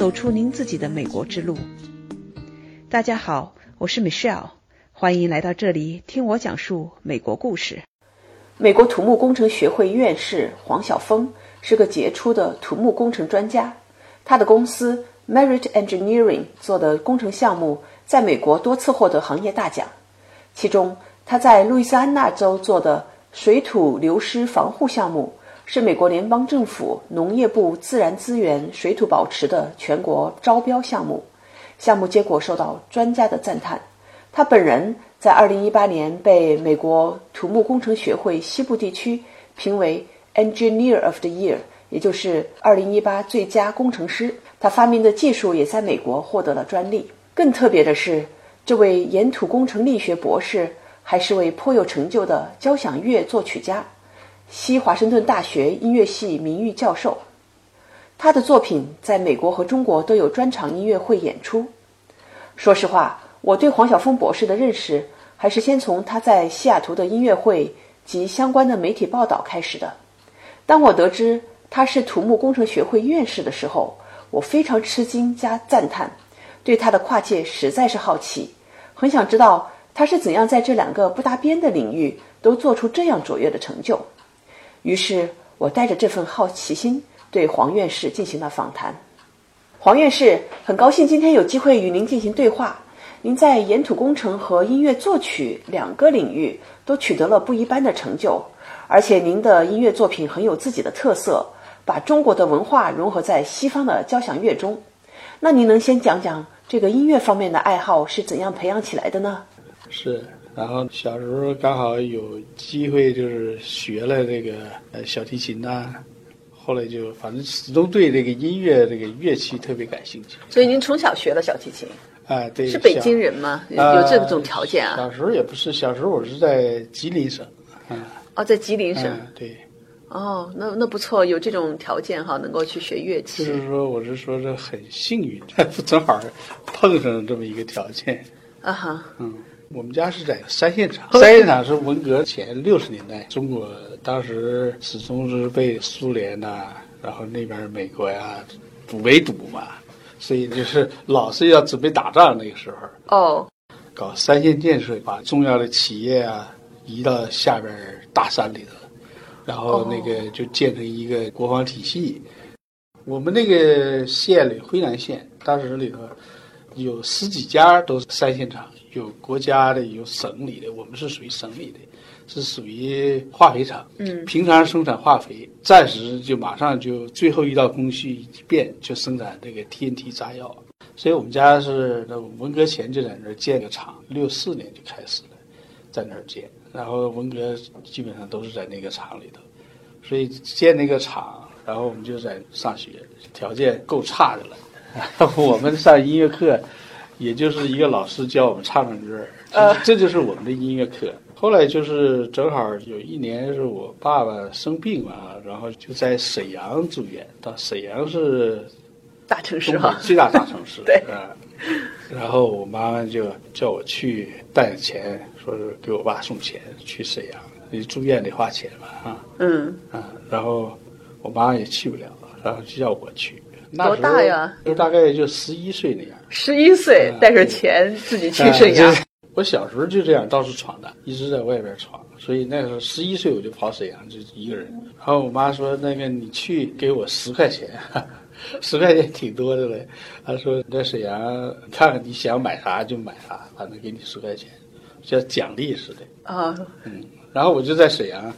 走出您自己的美国之路。大家好，我是 Michelle，欢迎来到这里听我讲述美国故事。美国土木工程学会院士黄晓峰是个杰出的土木工程专家，他的公司 Merit Engineering 做的工程项目在美国多次获得行业大奖，其中他在路易斯安那州做的水土流失防护项目。是美国联邦政府农业部自然资源水土保持的全国招标项目，项目结果受到专家的赞叹。他本人在2018年被美国土木工程学会西部地区评为 Engineer of the Year，也就是2018最佳工程师。他发明的技术也在美国获得了专利。更特别的是，这位岩土工程力学博士还是位颇有成就的交响乐作曲家。西华盛顿大学音乐系名誉教授，他的作品在美国和中国都有专场音乐会演出。说实话，我对黄晓峰博士的认识还是先从他在西雅图的音乐会及相关的媒体报道开始的。当我得知他是土木工程学会院士的时候，我非常吃惊加赞叹，对他的跨界实在是好奇，很想知道他是怎样在这两个不搭边的领域都做出这样卓越的成就。于是我带着这份好奇心，对黄院士进行了访谈。黄院士，很高兴今天有机会与您进行对话。您在岩土工程和音乐作曲两个领域都取得了不一般的成就，而且您的音乐作品很有自己的特色，把中国的文化融合在西方的交响乐中。那您能先讲讲这个音乐方面的爱好是怎样培养起来的呢？是。然后小时候刚好有机会，就是学了这个呃小提琴呐，后来就反正始终对这个音乐这个乐器特别感兴趣。所以您从小学了小提琴？啊，对。是北京人吗？有这种条件啊？小时候也不是，小时候我是在吉林省。嗯。哦，在吉林省。对。哦，那那不错，有这种条件哈，能够去学乐器。就是说，我是说这很幸运，正好碰上这么一个条件。啊哈。嗯。我们家是在三线厂，三线厂是文革前六十年代，中国当时始终是被苏联呐，然后那边美国呀围堵嘛，所以就是老是要准备打仗那个时候。哦，搞三线建设，把重要的企业啊移到下边大山里头，然后那个就建成一个国防体系。我们那个县里辉南县，当时里头有十几家都是三线厂。有国家的，有省里的，我们是属于省里的，是属于化肥厂。嗯，平常生产化肥，暂时就马上就最后一道工序一变，就生产这个 TNT 炸药。所以我们家是那文革前就在那儿建个厂，六四年就开始了，在那儿建，然后文革基本上都是在那个厂里头，所以建那个厂，然后我们就在上学，条件够差的了。我们上音乐课。也就是一个老师教我们唱唱歌，呃，这就是我们的音乐课。后来就是正好有一年是我爸爸生病嘛，然后就在沈阳住院。到沈阳是大城市哈，最大大城市。对啊，然后我妈妈就叫我去带钱，说是给我爸送钱去沈阳，你住院得花钱嘛啊。嗯啊，然后我妈也去不了，然后就叫我去。多大呀？就大概就十一岁那样。十一岁带着钱自己去沈阳。我小时候就这样到处闯荡，一直在外边闯，所以那时候十一岁我就跑沈阳，就一个人。然后我妈说：“那个你去给我十块钱，十块钱挺多的嘞。”她说：“你在沈阳看看你想买啥就买啥，反正给你十块钱，像奖励似的。”啊，嗯。然后我就在沈阳。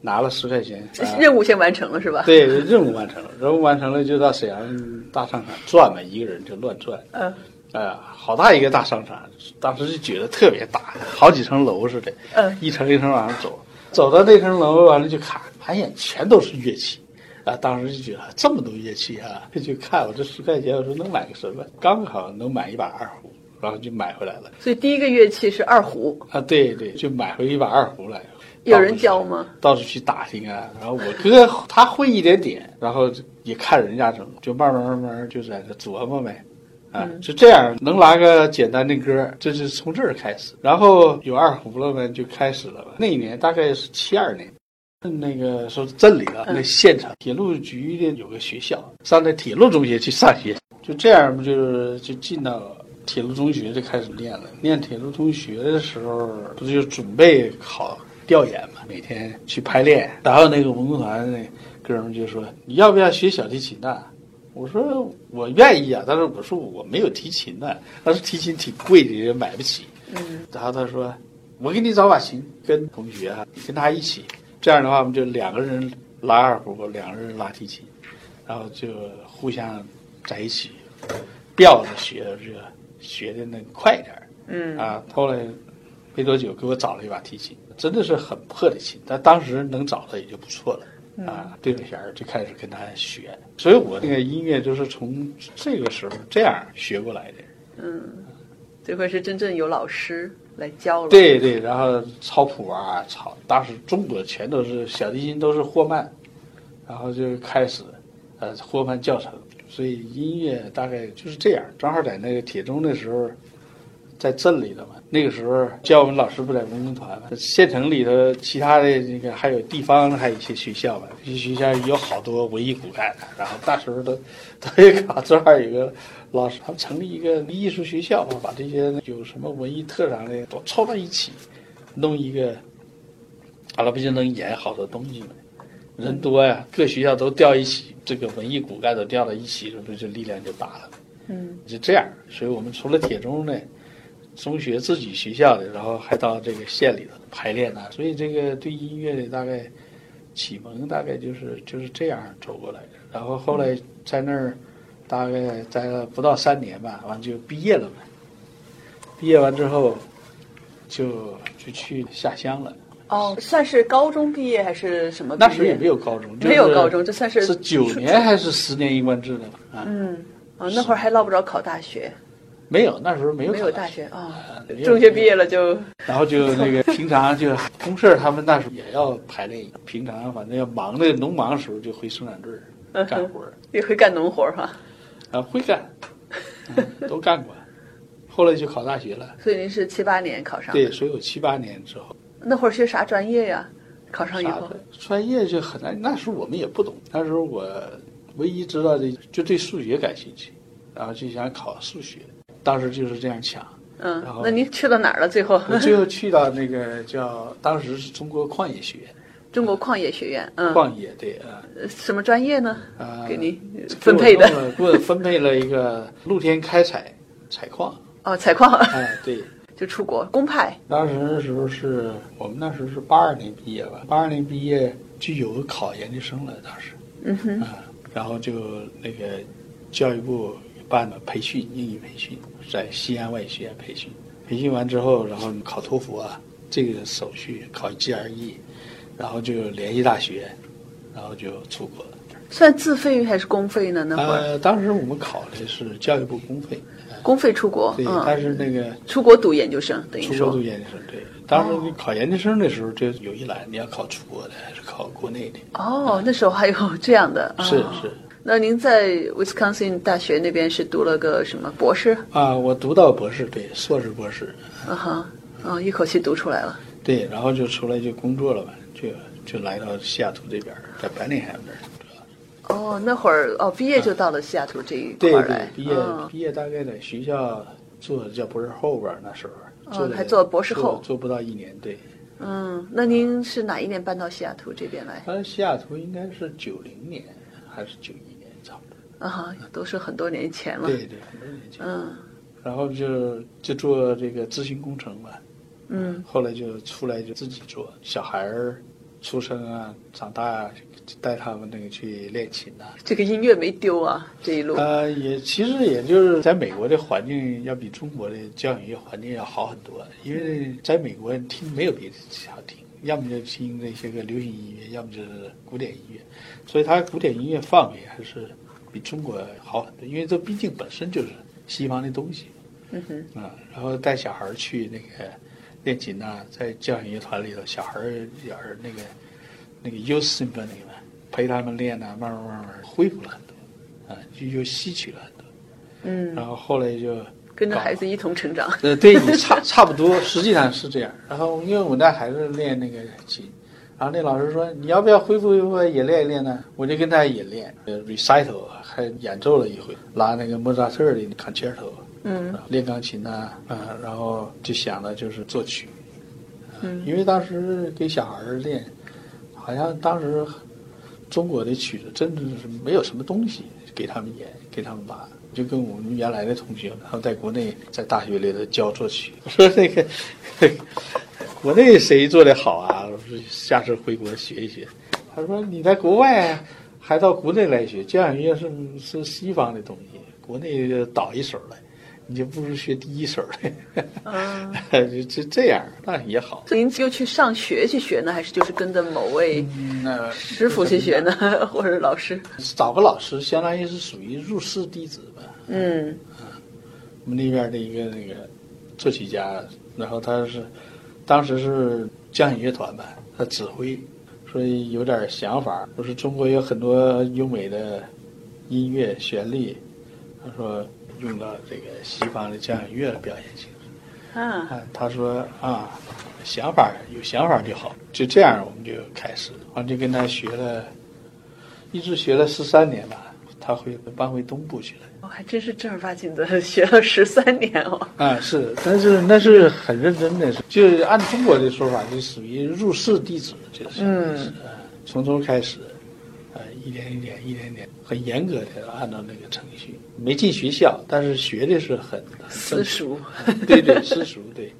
拿了十块钱，任务先完成了是吧？对，任务完成了，任务完成了就到沈阳大商场转嘛，一个人就乱转。嗯，哎呀，好大一个大商场，当时就觉得特别大，好几层楼似的。嗯，一层一层往上走，走到那层楼完了就看，发现，全都是乐器，啊，当时就觉得这么多乐器啊，就看我这十块钱，我说能买个什么？刚好能买一把二胡，然后就买回来了。所以第一个乐器是二胡。啊，对对，就买回一把二胡来。有人教吗？到处去打听啊，然后我哥他会一点点，然后也看人家怎么，就慢慢慢慢就在这琢磨呗，啊，就这样能拉个简单的歌，这是从这儿开始，然后有二胡了呗，就开始了。那一年大概是七二年，那个说镇里的嗯那县城铁路局的有个学校，上那铁路中学去上学，就这样不就是就进到铁路中学就开始练了。练铁路中学的时候，不是就准备考调研嘛，每天去排练。然后那个文工团那哥们儿就说：“你要不要学小提琴呐？”我说：“我愿意啊，但是我说我没有提琴呢，但是提琴挺贵的，也买不起。”嗯然后他说：“我给你找把琴，跟同学啊，你跟他一起。这样的话，我们就两个人拉二胡，两个人拉提琴，然后就互相在一起吊着学，这个学的那快一点儿嗯啊。后来没多久，给我找了一把提琴，真的是很破的琴，但当时能找到也就不错了。啊，对着弦儿就开始跟他学，所以我那个音乐就是从这个时候这样学过来的。嗯，这回是真正有老师来教了。，对对，然后抄谱啊，抄，当时中国全都是小提琴都是霍曼，然后就开始，呃，霍曼教程，所以音乐大概就是这样。正好在那个铁中的时候，在镇里头嘛，那个时候教我们老师不在文工团嘛，县城里头其他的那个还有地方还有一些学校嘛，这些学校有好多文艺骨干的，然后那时候都 都有搞，正好有个老师他们成立一个艺术学校嘛，把这些有什么文艺特长的都凑到一起，弄一个，完了不就能演好多东西嘛？人多呀，各学校都调一起，这个文艺骨干都调到一起，是不是就力量就大了？嗯就这样，所以我们除了铁中呢，中学自己学校的，然后还到这个县里头排练呢、所以这个对音乐的大概启蒙大概就是就是这样走过来的。然后后来在那儿大概待了不到三年吧，完就毕业了嘛。毕业完之后就就去下乡了。哦，算是高中毕业还是什么？那时候也没有高中，就是没有高中，这算是是九年还是十年一贯制的嘛？啊，嗯，哦，那会儿还捞不着考大学，没有，那时候没有没有大学啊。中学毕业了就 然后就那个平常就公事，他们那时候也要排练。平常反正要忙的农忙的时候，就回生产队儿干活儿，也会干农活儿哈。啊，会干，嗯都干过。后来就考大学了，所以您是七八年考上，对，所以我七八年之后，那会儿学啥专业呀？考上以后专业就很难。那时候我们也不懂，那时候我唯一知道的就对数学感兴趣，然后就想考数学，当时就是这样抢。嗯然后，那您去到哪儿了？最后？我最后去到那个叫当时是中国矿业学院，中国矿业学院，嗯，矿业对啊。呃什么专业呢？啊，给您分配的。给我分配了一个露天开采采矿，哦，采矿。哎，对，就出国公派，当时的时候是我们那时候是八二年毕业吧，八二年毕业就有考研究生了，当时。嗯哼，啊，然后就那个教育部办了培训，英语培训，在西安外语学院培训，培训完之后，然后考托福啊，这个手续考 GRE，然后就联系大学，然后就出国了。算自费还是公费呢？那会儿呃，当时我们考的是教育部公费，公费出国，对，嗯，但是那个出国读研究生，等于出国读研究生，对，当时你考研究生的时候就有一栏，你要考出国的还是考国内的？哦，那时候还有这样的，是哦是那您在 Wisconsin 大学那边是读了个什么博士？啊，我读到博士，对，硕士博士，啊哈，嗯，一口气读出来了。对，然后就出来就工作了吧，就就来到西雅图这边，在白令海那儿，哦，那会儿哦，毕业就到了西雅图这一块对儿来对，，毕业、嗯毕业大概在学校做叫博士后吧，那时候做还做博士后做做不到一年，对。嗯，那您是哪一年搬到西雅图这边来？搬西雅图应该是九零年还是九。啊，都是很多年前了。对对，很多年前。嗯然后就就做这个咨询工程嘛，嗯，后来就出来就自己做，小孩儿出生啊、长大带他们那个去练琴呐、这个音乐没丢啊，这一路。呃，也其实也就是在美国的环境要比中国的教育环境要好很多，因为在美国听没有别的好听，要么就听那些个流行音乐，要么就是古典音乐，所以它古典音乐范围还是比中国好很多，因为这毕竟本身就是西方的东西。嗯哼，啊，然后带小孩儿去那个练琴呐、在交响乐团里头，小孩儿也是那个那个 youth symphony 嘛，陪他们练呢、慢慢慢慢恢复了很多，啊，就又吸取了很多。嗯，然后后来就跟着孩子一同成长。呃，对，也差差不多，实际上是这样。然后因为我带孩子练那个琴，然后那老师说你要不要恢复恢复也练一练呢？我就跟他也练呃 recital，还演奏了一回，拉那个莫扎特的 concerto，嗯，练钢琴呢，啊，然后就想着就是作曲，嗯，因为当时给小孩儿练，好像当时中国的曲子真的是没有什么东西给他们演，给他们拉。就跟我们原来的同学，他们在国内在大学里头教作曲，说那个国内谁做的好啊？我说下次回国学一学。他说你在国外还到国内来学交响乐是是西方的东西，国内倒一手来，你就不如学第一手的。嗯，就就这样，那也好。您就去上学去学呢，还是就是跟着某位师傅去学呢，或者老师？找个老师，相当于是属于入室弟子吧。嗯我们那边的一个那个作曲家，然后他是当时是交响乐团吧，他指挥，所以有点想法。我说中国有很多优美的音乐旋律，他说用到这个西方的交响乐的表现形式。啊，啊，他说啊，想法有想法就好，就这样我们就开始，完就跟他学了，一直学了十三年吧。他会搬回东部去了。我还真是正儿八经的 学了十三年哦。啊，是，但是那是很认真的，就按中国的说法，就属于入室弟子，就是，从头开始，呃，一点一点，一点点，很严格的按照那个程序，没进学校，但是学的是很私塾，对对，私塾，对，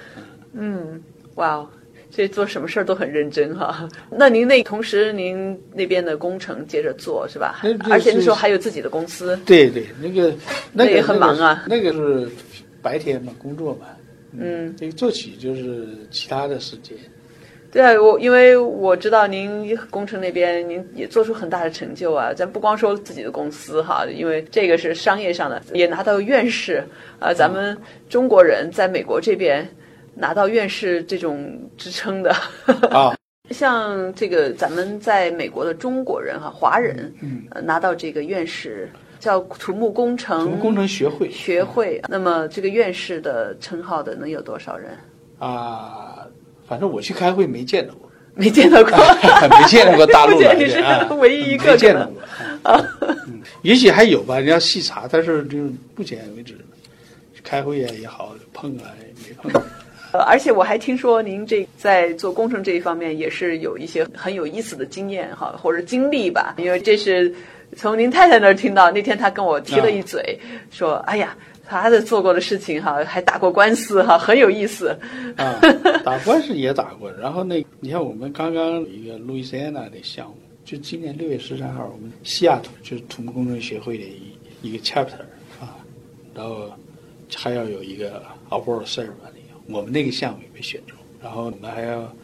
嗯，哇哦，这做什么事儿都很认真哈。那您那同时您那边的工程接着做是吧？而且那时候还有自己的公司。对对，那个那个也很忙啊那个是白天嘛，工作嘛，嗯，这个作曲就是其他的时间，对啊，我因为我知道您工程那边您也做出很大的成就啊，咱不光说自己的公司哈，因为这个是商业上的，也拿到院士啊，咱们中国人在美国这边拿到院士这种职称的啊。像这个咱们在美国的中国人哈，华人，嗯，呃拿到这个院士叫土木工程土木工程学会学会，那么这个院士的称号的能有多少人？啊，反正我去开会没见到过。没见到过，没见到过大陆来目前你是唯一一个没见到过。啊嗯，也许还有吧，你要细查，但是就目前为止，开会啊也好，碰啊也没碰。呃，而且我还听说您这在做工程这一方面也是有一些很有意思的经验哈，或者经历吧，因为这是从您太太那儿听到。那天她跟我提了一嘴，说：“哎呀，她的做过的事情哈，还打过官司哈，很有意思。啊，打官司也打过。然后那，你看我们刚刚有一个路易斯安那的项目，就今年六月十三号，我们西雅图就是土木工程协会的一一个 chapter 啊，然后还要有一个 award ceremony，我们那个项目也被选中，然后我们还要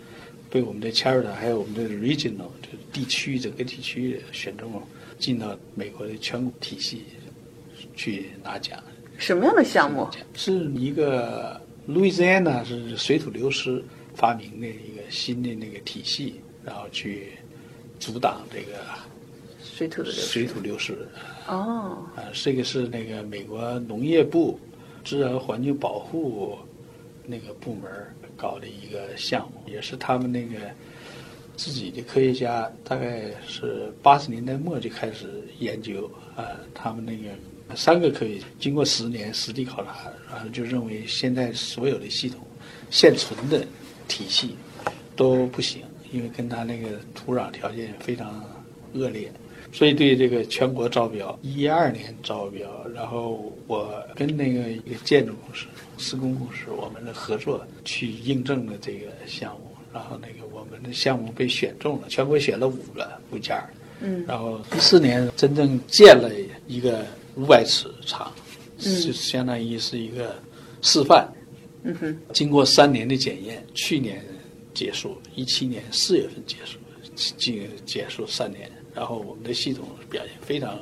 被我们的 Charter 还有我们的 regional 就是地区整个地区选中，进到美国的全国体系去拿奖。”什么样的项目？是一个 Louisiana 是水土流失发明的一个新的那个体系，然后去阻挡这个水土水。土流失。哦，啊，这个是那个美国农业部自然环境保护那个部门搞的一个项目，也是他们那个自己的科学家，大概是八十年代末就开始研究啊，他们那个三个科学经过十年实地考察，然后就认为现在所有的系统现存的体系都不行，因为跟他那个土壤条件非常恶劣。所以对这个全国招标，一二年招标，然后我跟那个一个建筑公司、施工公司，我们的合作去印证了这个项目，然后那个我们的项目被选中了，全国选了五个五家，嗯，然后一四年真正建了一个五百尺长，嗯。就相当于是一个示范，嗯哼，经过三年的检验，去年结束，一七年四月份结束，进结束三年，然后我们的系统表现非常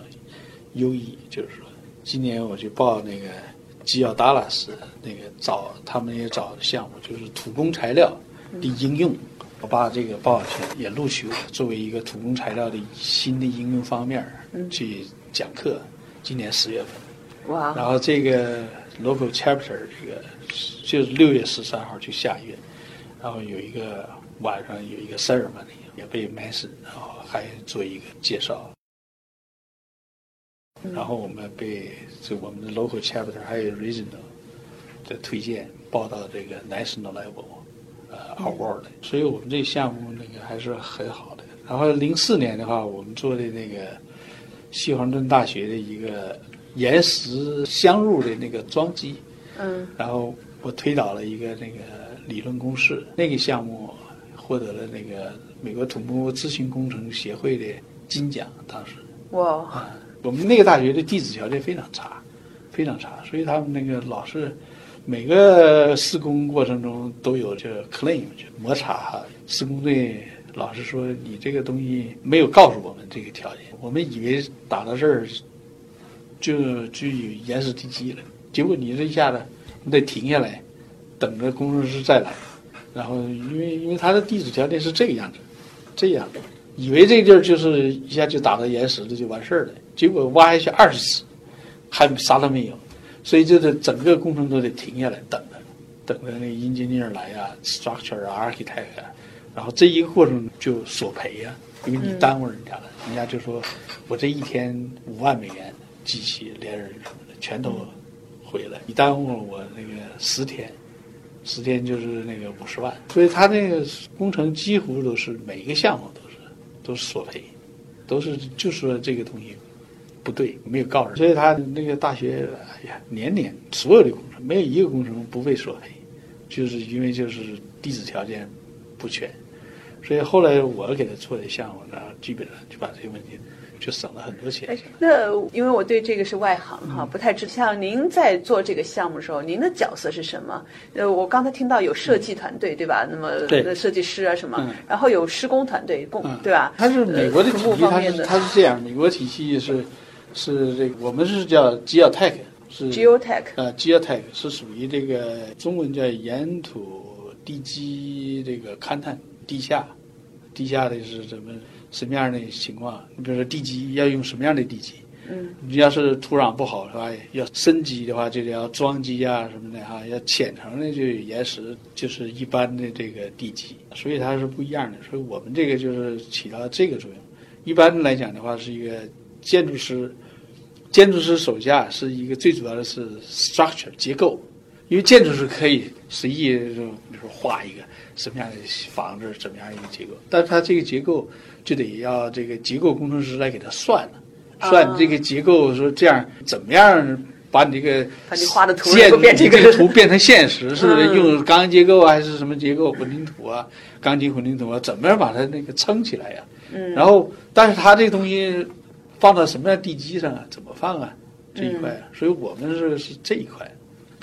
优异，就是说，今年我去报那个基奥达拉斯那个找他们也找项目，就是土工材料的应用，我把这个报去也录取我，作为一个土工材料的新的应用方面儿去讲课，今年十月份。哇，然后这个 local chapter 这个就是六月十三号去下月，然后有一个晚上有一个 ceremony 也被 mention，然后还做一个介绍。然后我们被就我们的 local chapter 还有 regional 的推荐报到这个 national level 呃 award，所以我们这个项目那个还是很好的。然后零四年的话，我们做的那个西华盛顿大学的一个岩石镶入的那个装机，嗯，然后我推导了一个那个理论公式，那个项目获得了那个美国土木咨询工程协会的金奖，当时。哇，啊，我们那个大学的地质条件非常差，非常差，所以他们那个老是每个施工过程中都有这 claim 就摩擦哈，施工队老是说你这个东西没有告诉我们这个条件，我们以为打到这儿就就有岩石地基了，结果你这一下子你得停下来，等着工程师再来，然后因为因为它的地质条件是这个样子，这样。以为这地儿就是一下就打到岩石了就完事儿了，结果挖下去二十次，还啥都没有，所以就得整个工程都得停下来等着，等着那 engineer 来呀，structure 啊，architect 啊，然后这一个过程就索赔呀，因为你耽误人家了，人家就说我这一天五万美元，机器连人什么的全都毁了，你耽误了我那个十天。十天就是那个五十万，所以他那个工程几乎都是每一个项目都是都是索赔，都是就说这个东西不对，没有告人，所以他那个大学，哎呀，年年所有的工程没有一个工程不被索赔，就是因为就是地质条件不全，所以后来我给他做的项目，然后基本上就把这些问题就省了很多钱哎。，那因为我对这个是外行哈，不太知。像您在做这个项目的时候，您的角色是什么？呃，我刚才听到有设计团队，对吧？那么对设计师啊什么嗯，然后有施工团队，工嗯，对吧？它是美国的体系，它是它是这样，美国体系是是这个，我们是叫 geotech，是 geotech，呃，geotech 是属于这个中文叫岩土地基这个勘探，地下，地下的是什么什么样的情况？你比如说地基要用什么样的地基？嗯，你要是土壤不好的话，要深基的话，就得要桩基啊什么的哈、要浅层的就岩石，就是一般的这个地基，所以它是不一样的。所以我们这个就是起到这个作用。一般来讲的话，是一个建筑师，建筑师手下是一个最主要的是 structure 结构，因为建筑师可以随意就比如说画一个什么样的房子，怎么样一个结构，但是它这个结构就得要这个结构工程师来给它算了。算你这个结构，说这样怎么样把你这个把你这个图变成现实，是不是？嗯。用钢结构啊还是什么结构混凝土啊、钢筋混凝土啊，怎么样把它那个撑起来呀、嗯，然后，但是它这个东西放到什么样地基上啊？怎么放啊？这一块啊，所以我们是是这一块，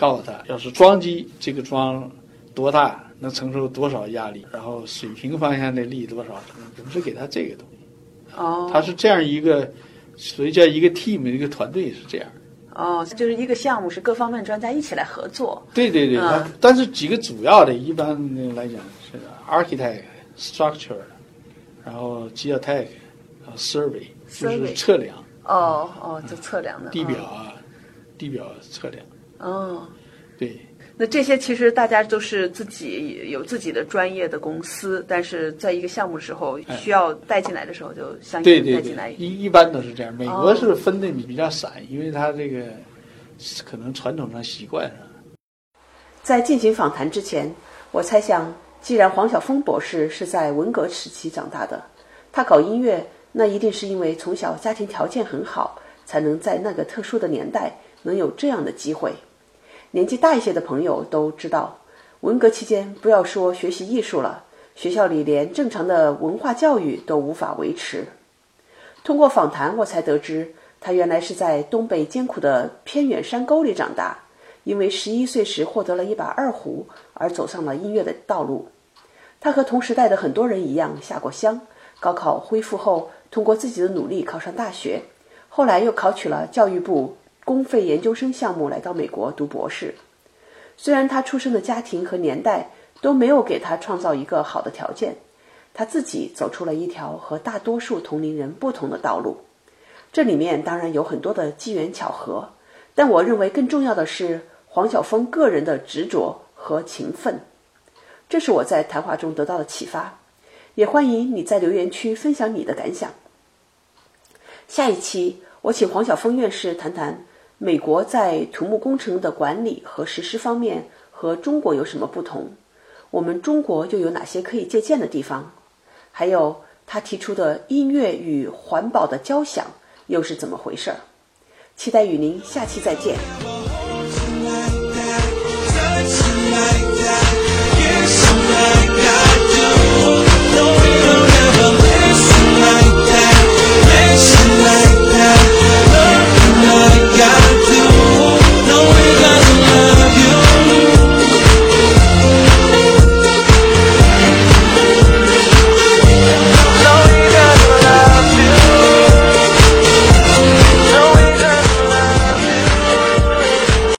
告诉他，要是装机这个桩多大，能承受多少压力，然后水平方向的力多少，我们是给他这个东西。哦，他是这样一个，所以叫一个 team 一个团队是这样。哦，就是一个项目是各方面专家一起来合作。对对对，嗯但是几个主要的，一般来讲是 architect、structure，然后 geotech，然后 survey，就是测量哦哦，就测量的地表啊，地表测量。哦。对，那这些其实大家都是自己有自己的专业的公司，但是在一个项目时候哎需要带进来的时候，就相应带进来对，。一一般都是这样。美国哦是分的比较散，因为它这个可能传统上习惯上。在进行访谈之前，我猜想，既然黄晓峰博士是在文革时期长大的，他搞音乐，那一定是因为从小家庭条件很好，才能在那个特殊的年代能有这样的机会。年纪大一些的朋友都知道，文革期间不要说学习艺术了，学校里连正常的文化教育都无法维持。通过访谈，我才得知，他原来是在东北艰苦的偏远山沟里长大。因为十一岁时获得了一把二胡，而走上了音乐的道路。他和同时代的很多人一样下过乡，高考恢复后，通过自己的努力考上大学，后来又考取了教育部公费研究生项目，来到美国读博士。虽然他出生的家庭和年代都没有给他创造一个好的条件，他自己走出了一条和大多数同龄人不同的道路。这里面当然有很多的机缘巧合，但我认为更重要的是黄晓峰个人的执着和勤奋。这是我在谈话中得到的启发。也欢迎你在留言区分享你的感想。下一期我请黄晓峰院士谈谈美国在土木工程的管理和实施方面和中国有什么不同，我们中国又有哪些可以借鉴的地方？还有他提出的音乐与环保的交响又是怎么回事儿？期待与您下期再见。